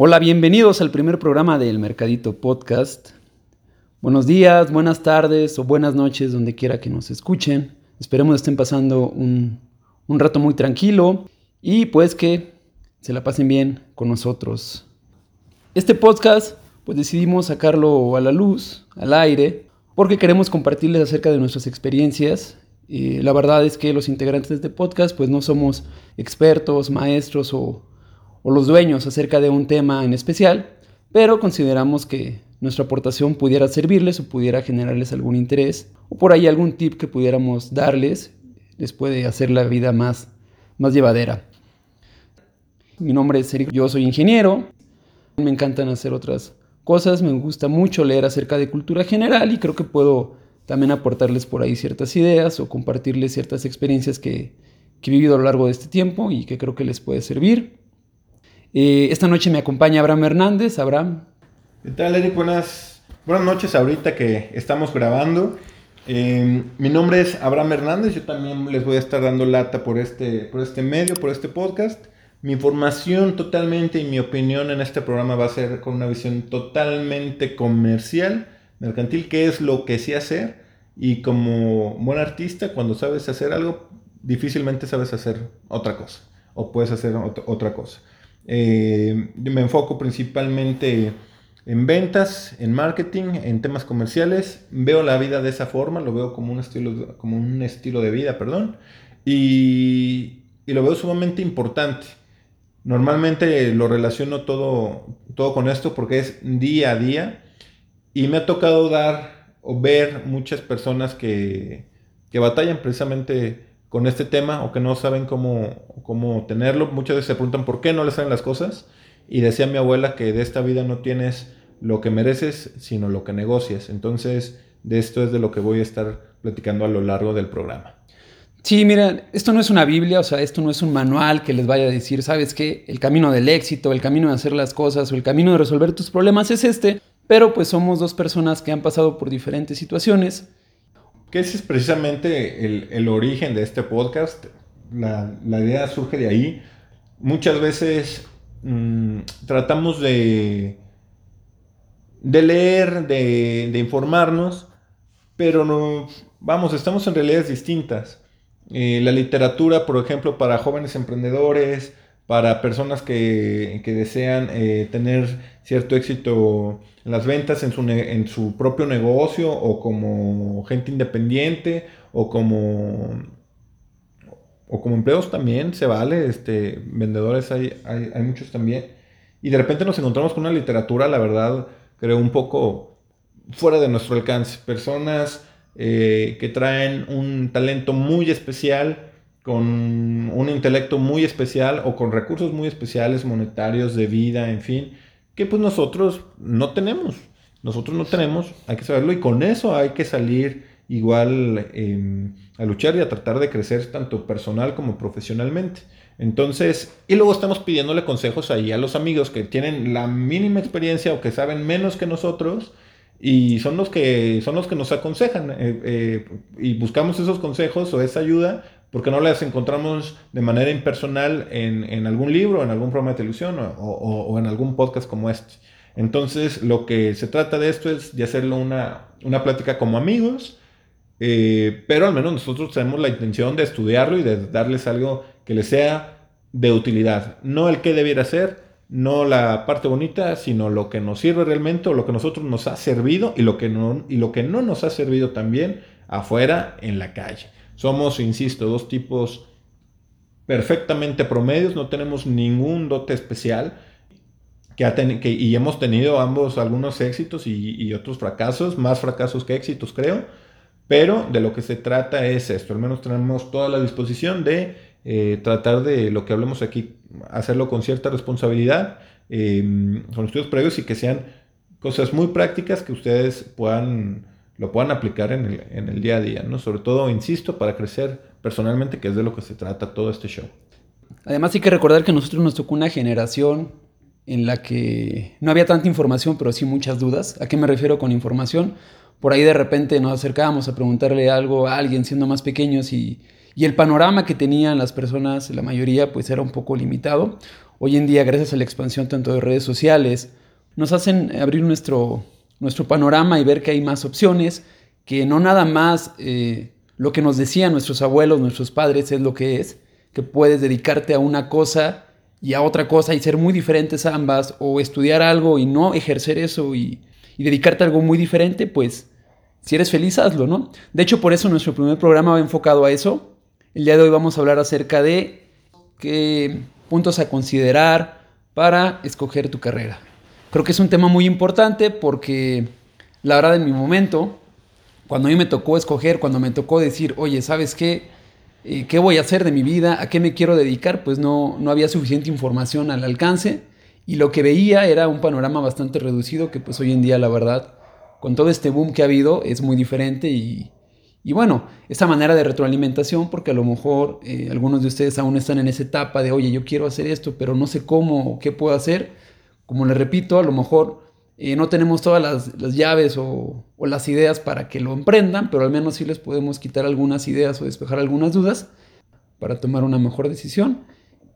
Hola, bienvenidos al primer programa del Mercadito Podcast. Buenos días, buenas tardes o buenas noches donde quiera que nos escuchen. Esperemos estén pasando un, un rato muy tranquilo y pues que se la pasen bien con nosotros. Este podcast pues decidimos sacarlo a la luz, al aire, porque queremos compartirles acerca de nuestras experiencias. Y la verdad es que los integrantes de este podcast pues no somos expertos, maestros o o los dueños acerca de un tema en especial, pero consideramos que nuestra aportación pudiera servirles o pudiera generarles algún interés o por ahí algún tip que pudiéramos darles les puede hacer la vida más, más llevadera. Mi nombre es Eric, yo soy ingeniero, me encantan hacer otras cosas, me gusta mucho leer acerca de cultura general y creo que puedo también aportarles por ahí ciertas ideas o compartirles ciertas experiencias que, que he vivido a lo largo de este tiempo y que creo que les puede servir. Eh, esta noche me acompaña Abraham Hernández. Abraham. ¿Qué tal, Eric? Buenas, buenas noches ahorita que estamos grabando. Eh, mi nombre es Abraham Hernández. Yo también les voy a estar dando lata por este, por este medio, por este podcast. Mi información totalmente y mi opinión en este programa va a ser con una visión totalmente comercial, mercantil, que es lo que sé hacer. Y como buen artista, cuando sabes hacer algo, difícilmente sabes hacer otra cosa. O puedes hacer otra cosa. Eh, me enfoco principalmente en ventas, en marketing, en temas comerciales. Veo la vida de esa forma, lo veo como un estilo, como un estilo de vida, perdón. Y, lo veo sumamente importante. Normalmente lo relaciono todo, todo con esto porque es día a día. Y me ha tocado dar o ver muchas personas que, que batallan precisamente con este tema o que no saben cómo, cómo tenerlo. Muchas veces se preguntan por qué no les salen las cosas. Y decía mi abuela que de esta vida no tienes lo que mereces, sino lo que negocias. Entonces, de esto es de lo que voy a estar platicando a lo largo del programa. Sí, mira, esto no es una Biblia, o sea, esto no es un manual que les vaya a decir, ¿sabes qué? El camino del éxito, el camino de hacer las cosas o el camino de resolver tus problemas es este, pero pues somos dos personas que han pasado por diferentes situaciones que ese es precisamente el, origen de este podcast. La, idea surge de ahí. Muchas veces mm, tratamos de, de leer, de, informarnos, pero no, vamos, estamos en realidades distintas. Eh, la literatura, por ejemplo, para jóvenes emprendedores, para personas que, desean eh, tener cierto éxito en las ventas en su, en su propio negocio o como gente independiente o como o como empleos también se vale, este, vendedores hay, hay, muchos también. Y de repente nos encontramos con una literatura, la verdad, creo un poco fuera de nuestro alcance. Personas eh, que traen un talento muy especial, con un intelecto muy especial o con recursos muy especiales, monetarios, de vida, en fin, que pues nosotros no tenemos. Nosotros no tenemos, hay que saberlo y con eso hay que salir igual em, a luchar y a tratar de crecer tanto personal como profesionalmente. Entonces, y luego estamos pidiéndole consejos ahí a los amigos que tienen la mínima experiencia o que saben menos que nosotros y son los que, son los que nos aconsejan eh, eh, y buscamos esos consejos o esa ayuda porque no las encontramos de manera impersonal en, algún libro, en algún programa de televisión o, en algún podcast como este. Entonces, lo que se trata de esto es de hacerlo una, una plática como amigos, eh, pero al menos nosotros tenemos la intención de estudiarlo y de darles algo que les sea de utilidad. No el que debiera ser, no la parte bonita, sino lo que nos sirve realmente o lo que nosotros nos ha servido y lo que no, y lo que no nos ha servido también afuera en la calle. Somos, insisto, dos tipos perfectamente promedios, no tenemos ningún dote especial. Que, y hemos tenido ambos algunos éxitos y, otros fracasos, más fracasos que éxitos creo, pero de lo que se trata es esto, al menos tenemos toda la disposición de eh, tratar de lo que hablemos aquí, hacerlo con cierta responsabilidad, eh, con estudios previos y que sean cosas muy prácticas que ustedes puedan lo puedan aplicar en el, en el, día a día, ¿no? Sobre todo, insisto, para crecer personalmente, que es de lo que se trata todo este show. Además hay que recordar que nosotros nos tocó una generación en la que no había tanta información, pero sí muchas dudas. ¿A qué me refiero con información? Por ahí de repente nos acercábamos a preguntarle algo a alguien siendo más pequeños y, y el panorama que tenían las personas, la mayoría, pues era un poco limitado. hoy en día, gracias a la expansión tanto de redes sociales, nos hacen abrir nuestro, nuestro panorama y ver que hay más opciones, que no nada más eh, lo que nos decían nuestros abuelos, nuestros padres es lo que es, que puedes dedicarte a una cosa y a otra cosa y ser muy diferentes ambas, o estudiar algo y no ejercer eso y, y dedicarte a algo muy diferente, pues si eres feliz, hazlo, ¿no? De hecho, por eso nuestro primer programa va enfocado a eso. El día de hoy vamos a hablar acerca de qué puntos a considerar para escoger tu carrera. Creo que es un tema muy importante porque la verdad en mi momento, cuando a mí me tocó escoger, cuando me tocó decir, oye, ¿sabes qué? Eh, ¿Qué voy a hacer de mi vida? ¿A qué me quiero dedicar? Pues no, no había suficiente información al alcance y lo que veía era un panorama bastante reducido que pues hoy en día la verdad, con todo este boom que ha habido, es muy diferente y, y bueno, esa manera de retroalimentación, porque a lo mejor eh, algunos de ustedes aún están en esa etapa de, oye, yo quiero hacer esto, pero no sé cómo o qué puedo hacer. Como les repito, a lo mejor eh, no tenemos todas las, llaves o, las ideas para que lo emprendan, pero al menos sí les podemos quitar algunas ideas o despejar algunas dudas para tomar una mejor decisión.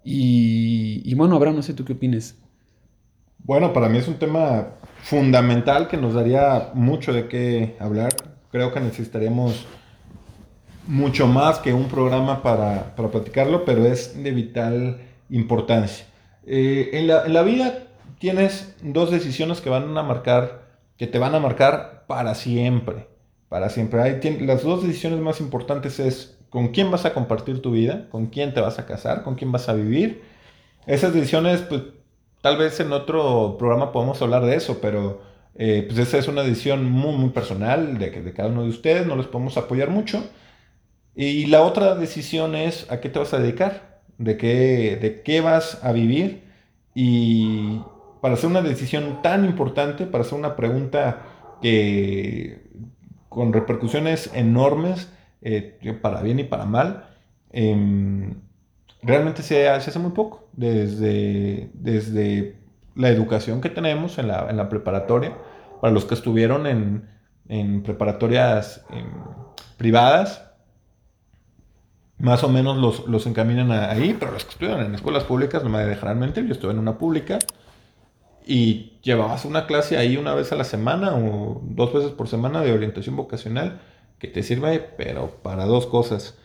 Y, y bueno, Abraham, no sé tú qué opines. Bueno, para mí es un tema fundamental que nos daría mucho de qué hablar. Creo que necesitaríamos mucho más que un programa para, para platicarlo, pero es de vital importancia. Eh, en, la, en, la, vida tienes dos decisiones que van a marcar, que te van a marcar para siempre, para siempre. Hay, las dos decisiones más importantes es con quién vas a compartir tu vida, con quién te vas a casar, con quién vas a vivir. Esas decisiones, pues tal vez en otro programa podamos hablar de eso, pero eh, pues esa es una decisión muy, muy personal de, de cada uno de ustedes, no les podemos apoyar mucho. Y la otra decisión es a qué te vas a dedicar, de qué, de qué vas a vivir. Y para hacer una decisión tan importante, para hacer una pregunta que con repercusiones enormes, eh, para bien y para mal, em, realmente se, hace muy poco. Desde, desde la educación que tenemos en la, en la preparatoria, para los que estuvieron en, en preparatorias em, privadas, más o menos los, los encaminan ahí, pero los que estudian en escuelas públicas no me dejarán mentir, yo estuve en una pública y llevabas una clase ahí una vez a la semana o dos veces por semana de orientación vocacional que te sirve, pero para dos cosas.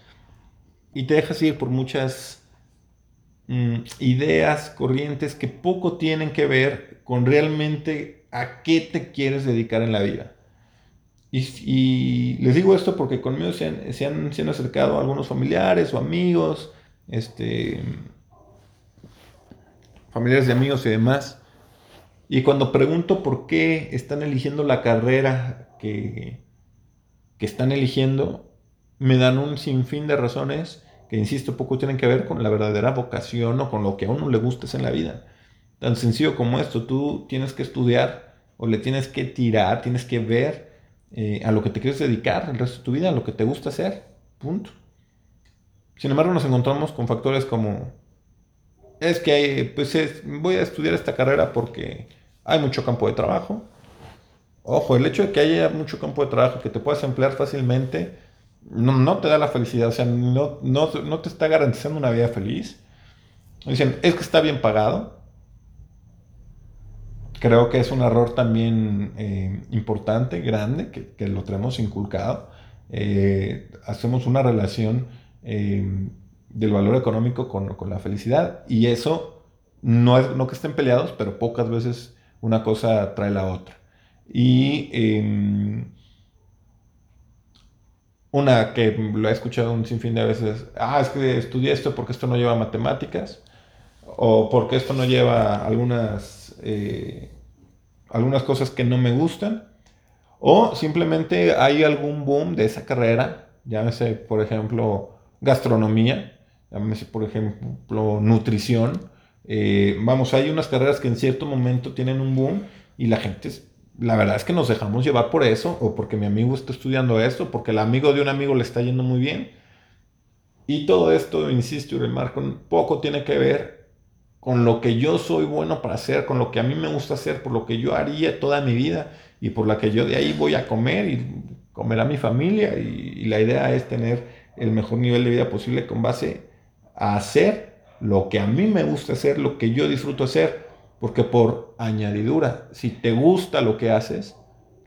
Y te dejas ir por muchas mm, ideas, corrientes que poco tienen que ver con realmente a qué te quieres dedicar en la vida. Y, les digo esto porque conmigo se han, se han, acercado algunos familiares o amigos, este, familiares de amigos y demás. Y cuando pregunto por qué están eligiendo la carrera que, que están eligiendo, me dan un sinfín de razones que, insisto, poco tienen que ver con la verdadera vocación o con lo que a uno le gusta en la vida. Tan sencillo como esto, tú tienes que estudiar o le tienes que tirar, tienes que ver eh, a lo que te quieres dedicar el resto de tu vida, a lo que te gusta hacer. Punto. Sin embargo, nos encontramos con factores como, es que pues voy a estudiar esta carrera porque hay mucho campo de trabajo. Ojo, el hecho de que haya mucho campo de trabajo que te puedas emplear fácilmente no, te da la felicidad, o sea, no, no, no te está garantizando una vida feliz. Dicen, es que está bien pagado creo que es un error también eh, importante, grande, que, lo tenemos inculcado. Eh, hacemos una relación eh, del valor económico con, la felicidad y eso no es no que estén peleados, pero pocas veces una cosa trae la otra. Y em, una que lo he escuchado un sinfín de veces, ah, es que estudié esto porque esto no lleva matemáticas, o porque esto no lleva algunas eh, algunas cosas que no me gustan, o simplemente hay algún boom de esa carrera, llámese por ejemplo gastronomía, llámese por ejemplo nutrición, eh, vamos, hay unas carreras que en cierto momento tienen un boom y la gente, la verdad es que nos dejamos llevar por eso, o porque mi amigo está estudiando esto, porque el amigo de un amigo le está yendo muy bien. Y todo esto, insisto y remarco, poco tiene que ver con lo que yo soy bueno para hacer, con lo que a mí me gusta hacer, por lo que yo haría toda mi vida y por la que yo de ahí voy a comer y comer a mi familia y, la idea es tener el mejor nivel de vida posible con base a hacer lo que a mí me gusta hacer, lo que yo disfruto hacer, porque por añadidura, si te gusta lo que haces,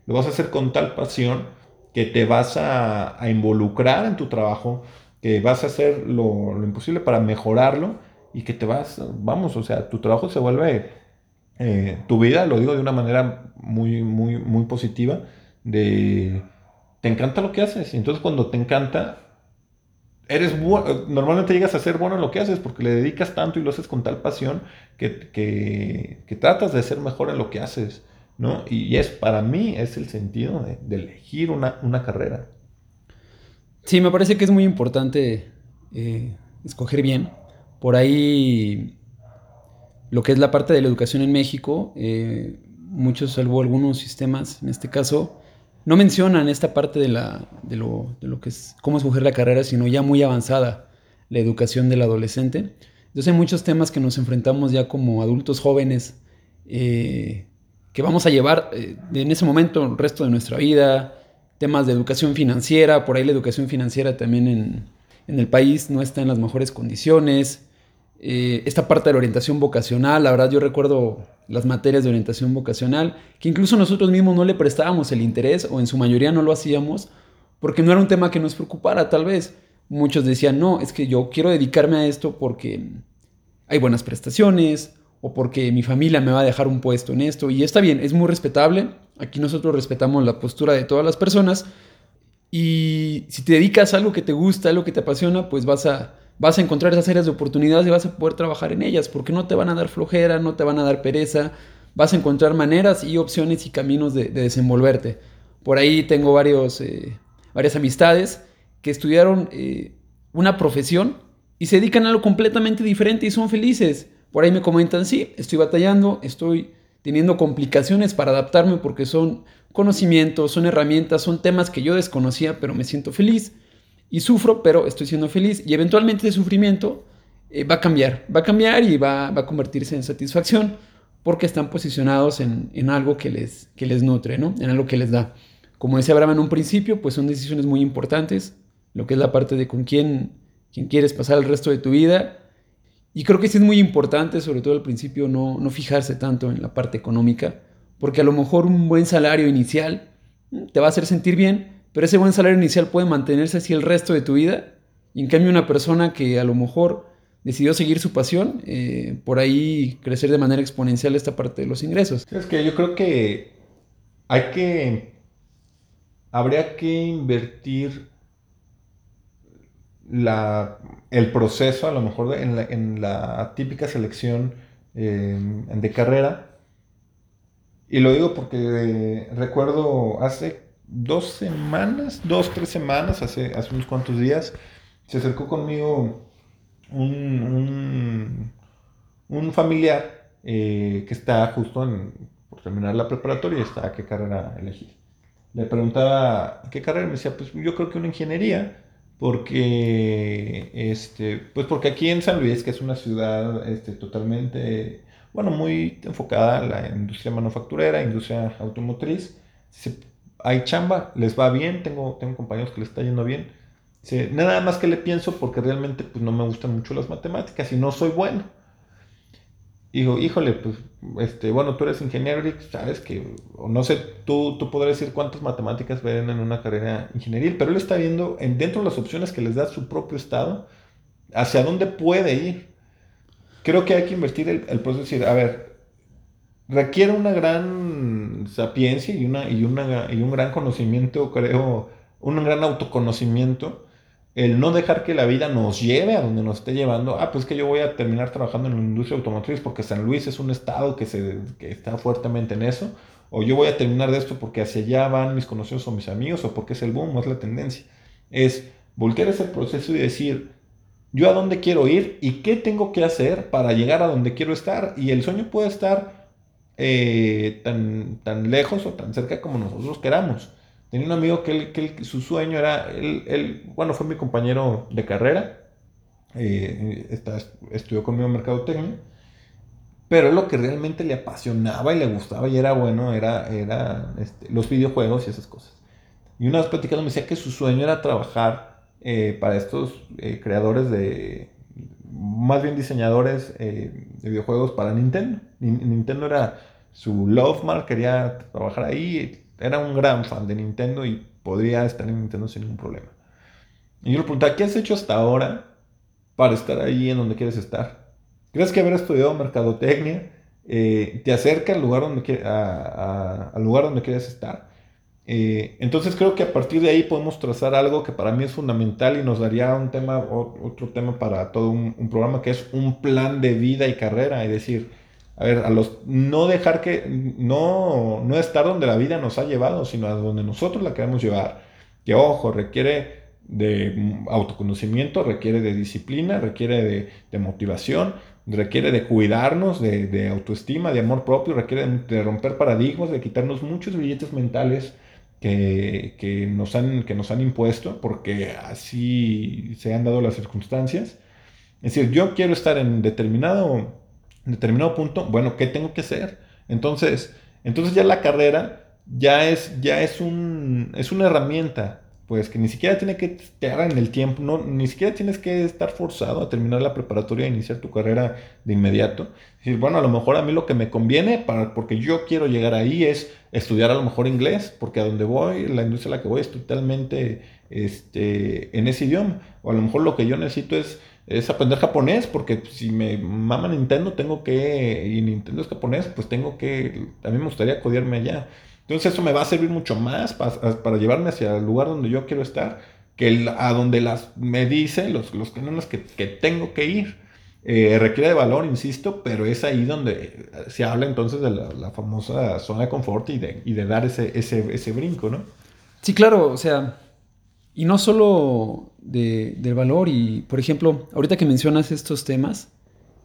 lo vas a hacer con tal pasión que te vas a, involucrar en tu trabajo, que vas a hacer lo, lo, imposible para mejorarlo y que te vas, vamos, o sea, tu trabajo se vuelve eh, tu vida, lo digo de una manera muy, muy, muy positiva, de te encanta lo que haces. Entonces cuando te encanta, eres bueno, normalmente llegas a ser bueno en lo que haces porque le dedicas tanto y lo haces con tal pasión que, que, tratas de ser mejor en lo que haces. ¿no? Y es para mí es el sentido de, elegir una, una, carrera. Sí, me parece que es muy importante eh, escoger bien. Por ahí lo que es la parte de la educación en México, eh, muchos, salvo algunos sistemas, en este caso, no mencionan esta parte de, lo, que es cómo escoger la carrera, sino ya muy avanzada la educación del adolescente. Entonces hay muchos temas que nos enfrentamos ya como adultos jóvenes eh, que vamos a llevar eh, en ese momento el resto de nuestra vida, temas de educación financiera, por ahí la educación financiera también en, en el país no está en las mejores condiciones, eh, esta parte de la orientación vocacional, la verdad yo recuerdo las materias de orientación vocacional, que incluso nosotros mismos no le prestábamos el interés o en su mayoría no lo hacíamos porque no era un tema que nos preocupara tal vez. Muchos decían, no, es que yo quiero dedicarme a esto porque hay buenas prestaciones o porque mi familia me va a dejar un puesto en esto. Y está bien, es muy respetable. Aquí nosotros respetamos la postura de todas las personas. Y si te dedicas a algo que te gusta, algo que te apasiona, pues vas a, vas a encontrar esas áreas de oportunidades y vas a poder trabajar en ellas, porque no te van a dar flojera, no te van a dar pereza, vas a encontrar maneras y opciones y caminos de, desenvolverte. Por ahí tengo varios, eh, varias amistades que estudiaron eh, una profesión y se dedican a algo completamente diferente y son felices. Por ahí me comentan, sí, estoy batallando, estoy teniendo complicaciones para adaptarme porque son conocimientos, son herramientas, son temas que yo desconocía, pero me siento feliz y sufro, pero estoy siendo feliz y eventualmente ese sufrimiento eh, va a cambiar, va a cambiar y va, a convertirse en satisfacción porque están posicionados en, algo que les, que les nutre, ¿no? En algo que les da. Como decía Abraham en un principio, pues son decisiones muy importantes, lo que es la parte de con quién, quién quieres pasar el resto de tu vida. Y creo que sí es muy importante, sobre todo al principio, no, no fijarse tanto en la parte económica, porque a lo mejor un buen salario inicial mm, te va a hacer sentir bien, pero ese buen salario inicial puede mantenerse así el resto de tu vida. Y en cambio una persona que a lo mejor decidió seguir su pasión, eh, por ahí crecer de manera exponencial esta parte de los ingresos. Es que yo creo que hay que, habría que invertir la, el proceso a lo mejor en, la, típica selección eh, de carrera. Y lo digo porque recuerdo hace dos semanas, dos, tres semanas, hace, hace unos cuantos días, se acercó conmigo un, un, familiar eh, que está justo por terminar la preparatoria está a qué carrera elegir. Le preguntaba qué carrera me decía, pues yo creo que una ingeniería, porque, este, pues porque aquí en San Luis, que es una ciudad este, totalmente, bueno, muy enfocada en la industria manufacturera, industria automotriz, se hay chamba, les va bien, tengo, tengo compañeros que les está yendo bien. nada más que le pienso porque realmente pues, no me gustan mucho las matemáticas y no soy bueno. Digo, híjole, pues, este, bueno, tú eres ingeniero y sabes que, o no sé, tú, tú podrás decir cuántas matemáticas ven en una carrera ingenieril, pero él está viendo en, dentro de las opciones que les da su propio estado, hacia dónde puede ir. Creo que hay que invertir el, el proceso decir, a ver, requiere una gran sapiencia y, una, y, una, y un gran conocimiento, creo, un gran autoconocimiento. El no dejar que la vida nos lleve a donde nos esté llevando. Ah, pues que yo voy a terminar trabajando en la industria automotriz porque San Luis es un estado que, se, que está fuertemente en eso. O yo voy a terminar de esto porque hacia allá van mis conocidos o mis amigos o porque es el boom es la tendencia. Es voltear ese proceso y decir, yo a dónde quiero ir y qué tengo que hacer para llegar a donde quiero estar. Y el sueño puede estar eh, tan, tan lejos o tan cerca como nosotros queramos. Tenía un amigo que, él, su sueño era, él, bueno, fue mi compañero de carrera, eh, está, estudió conmigo en mercadotecnia, pero lo que realmente le apasionaba y le gustaba y era bueno era, era este, los videojuegos y esas cosas. Y una vez platicando me decía que su sueño era trabajar eh, para estos creadores de más bien diseñadores eh, de videojuegos para Nintendo. Nintendo era su love mark, quería trabajar ahí, era un gran fan de Nintendo y podría estar en Nintendo sin ningún problema. Y yo le preguntaba, ¿qué has hecho hasta ahora para estar ahí en donde quieres estar? ¿Crees que haber estudiado mercadotecnia eh, te acerca al lugar donde, al lugar donde quieres estar? Eh, entonces creo que a partir de ahí podemos trazar algo que para mí es fundamental y nos daría un tema, otro tema para todo un, programa que es un plan de vida y carrera. Es decir, a ver, a los, no dejar que, no, no estar donde la vida nos ha llevado, sino a donde nosotros la queremos llevar. Que ojo, requiere de autoconocimiento, requiere de disciplina, requiere de, motivación, requiere de cuidarnos, de, autoestima, de amor propio, requiere de, romper paradigmas, de quitarnos muchos billetes mentales que, nos han, que nos han impuesto, porque así se han dado las circunstancias. Es decir, yo quiero estar en determinado determinado punto, bueno, ¿qué tengo que hacer? Entonces, entonces ya la carrera ya es, ya es, un, es una herramienta, pues que ni siquiera tiene que estar en el tiempo, no, ni siquiera tienes que estar forzado a terminar la preparatoria e iniciar tu carrera de inmediato. decir, bueno, a lo mejor a mí lo que me conviene, para, porque yo quiero llegar ahí, es estudiar a lo mejor inglés, porque a donde voy, la industria a la que voy es totalmente este, en ese idioma. O a lo mejor lo que yo necesito es es aprender japonés, porque si me mama Nintendo, tengo que, y Nintendo es japonés, pues tengo que, a mí me gustaría codiarme allá. Entonces eso me va a servir mucho más para, llevarme hacia el lugar donde yo quiero estar, que a donde las, me dicen los, los canones que, que tengo que ir. Eh, requiere de valor, insisto, pero es ahí donde se habla entonces de la, famosa zona de confort y de, y de dar ese, ese, ese brinco, ¿no? Sí, claro, o sea, y no solo de, del valor, y por ejemplo, ahorita que mencionas estos temas,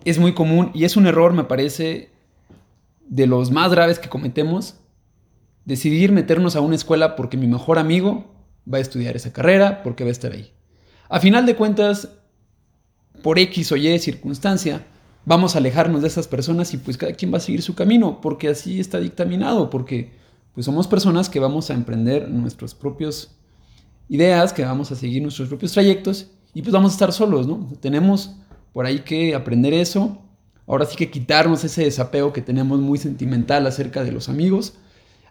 es muy común y es un error, me parece, de los más graves que cometemos, decidir meternos a una escuela porque mi mejor amigo va a estudiar esa carrera, porque va a estar ahí. A final de cuentas, por X o Y circunstancia, vamos a alejarnos de esas personas y pues cada quien va a seguir su camino, porque así está dictaminado, porque pues somos personas que vamos a emprender nuestros propios ideas, que vamos a seguir nuestros propios trayectos y pues vamos a estar solos, ¿no? Tenemos por ahí que aprender eso. Ahora sí que quitarnos ese desapego que tenemos muy sentimental acerca de los amigos.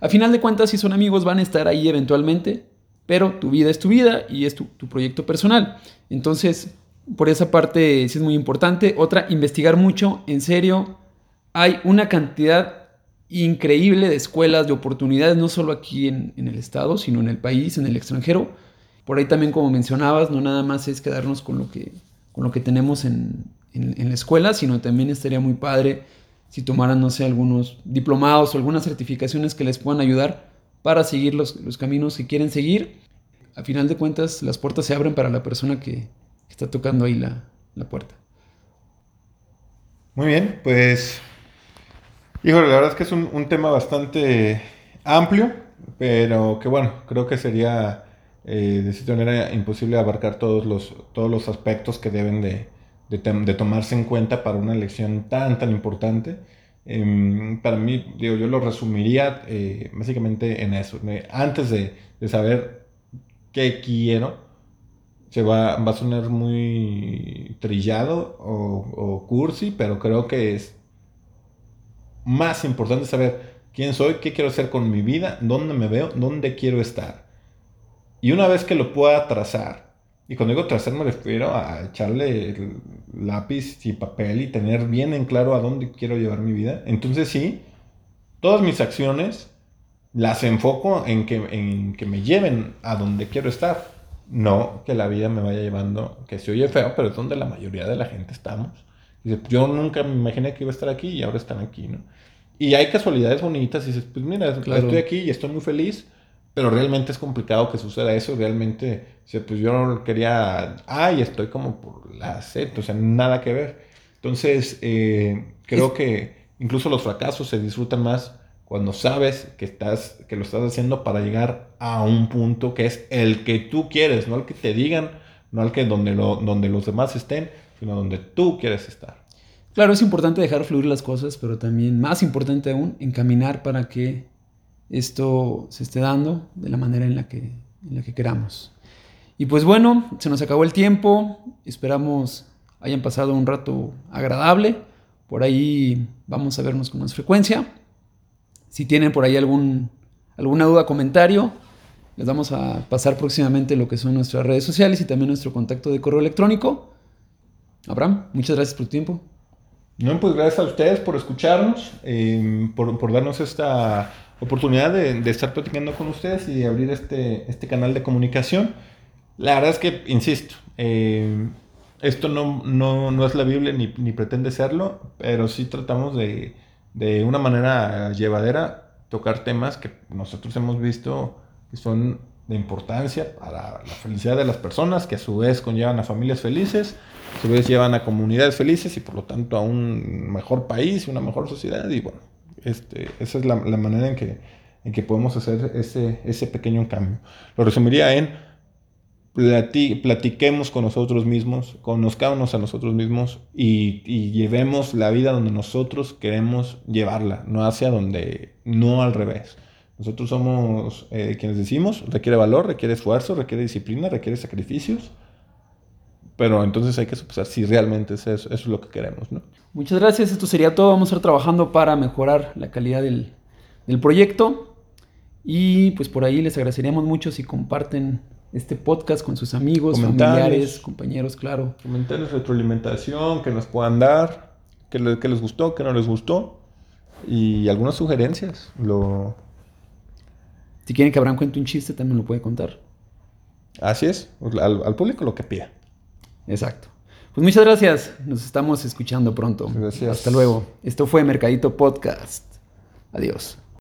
A final de cuentas, si son amigos, van a estar ahí eventualmente, pero tu vida es tu vida y es tu, proyecto personal. Entonces, por esa parte sí es muy importante. Otra, investigar mucho, en serio. Hay una cantidad increíble de escuelas, de oportunidades, no solo aquí en, en, el estado, sino en el país, en el extranjero. Por ahí también, como mencionabas, no nada más es quedarnos con lo que, con lo que tenemos en, en, la escuela, sino también estaría muy padre si tomaran, no sé, algunos diplomados o algunas certificaciones que les puedan ayudar para seguir los, los caminos que quieren seguir. A final de cuentas, las puertas se abren para la persona que, está tocando ahí la, la puerta. Muy bien, pues Híjole, la verdad es que es un, tema bastante amplio, pero que bueno, creo que sería eh, de cierta manera imposible abarcar todos los, todos los aspectos que deben de, de, tomarse en cuenta para una elección tan, tan importante. Em, para mí, digo, yo lo resumiría eh, básicamente en eso. Antes de, de, saber qué quiero, se va, va a sonar muy trillado o, o cursi, pero creo que es más importante saber quién soy, qué quiero hacer con mi vida, dónde me veo, dónde quiero estar. Y una vez que lo pueda trazar, y cuando digo trazar me refiero a echarle lápiz y papel y tener bien en claro a dónde quiero llevar mi vida, entonces sí, todas mis acciones las enfoco en que, en que me lleven a donde quiero estar. No que la vida me vaya llevando, que se oye feo, pero es donde la mayoría de la gente estamos. Yo nunca me imaginé que iba a estar aquí y ahora están aquí, ¿no? Y hay casualidades bonitas y dices, pues mira, estoy aquí y estoy muy feliz, pero realmente es complicado que suceda eso. Realmente, pues yo quería, ay, estoy como por la sed, o sea, nada que ver. Entonces, eh, creo que incluso los fracasos se disfrutan más cuando sabes que, estás, que lo estás haciendo para llegar a un punto que es el que tú quieres, no el que te digan, no al que donde, lo, donde los demás estén, sino donde tú quieres estar. Claro, es importante dejar fluir las cosas, pero también más importante aún, encaminar para que esto se esté dando de la manera en la que, en la que queramos. Y pues bueno, se nos acabó el tiempo, esperamos hayan pasado un rato agradable. Por ahí vamos a vernos con más frecuencia. Si tienen por ahí algún, alguna duda, comentario, les vamos a pasar próximamente lo que son nuestras redes sociales y también nuestro contacto de correo electrónico. Abraham, muchas gracias por tu tiempo. No, pues gracias a ustedes por escucharnos, eh, por, por, darnos esta oportunidad de, de, estar platicando con ustedes y de abrir este, este canal de comunicación. La verdad es que, insisto, eh, esto no, no, no, es la Biblia ni, ni, pretende serlo, pero sí tratamos de, de una manera llevadera tocar temas que nosotros hemos visto que son de importancia para la felicidad de las personas, que a su vez conllevan a familias felices, a su vez llevan a comunidades felices y por lo tanto a un mejor país, una mejor sociedad. Y bueno, este, esa es la, manera en que, en que podemos hacer ese, ese pequeño cambio. Lo resumiría en plati, platiquemos con nosotros mismos, conozcámonos a nosotros mismos y, y, llevemos la vida donde nosotros queremos llevarla, no hacia donde, no al revés. Nosotros somos eh, quienes decimos, requiere valor, requiere esfuerzo, requiere disciplina, requiere sacrificios. Pero entonces hay que sopesar si realmente es eso, eso es lo que queremos, ¿no? Muchas gracias, esto sería todo. Vamos a estar trabajando para mejorar la calidad del, del proyecto. Y pues por ahí les agradeceríamos mucho si comparten este podcast con sus amigos, familiares, compañeros, claro. Comentarios, retroalimentación que nos puedan dar, que, le, que les gustó, que no les gustó. Y algunas sugerencias. Lo, si quieren que Abraham cuente un chiste, también lo puede contar. Así es, al, al, público lo que pida. Exacto. Pues muchas gracias, nos estamos escuchando pronto. Gracias. Hasta luego. Esto fue Mercadito Podcast. Adiós.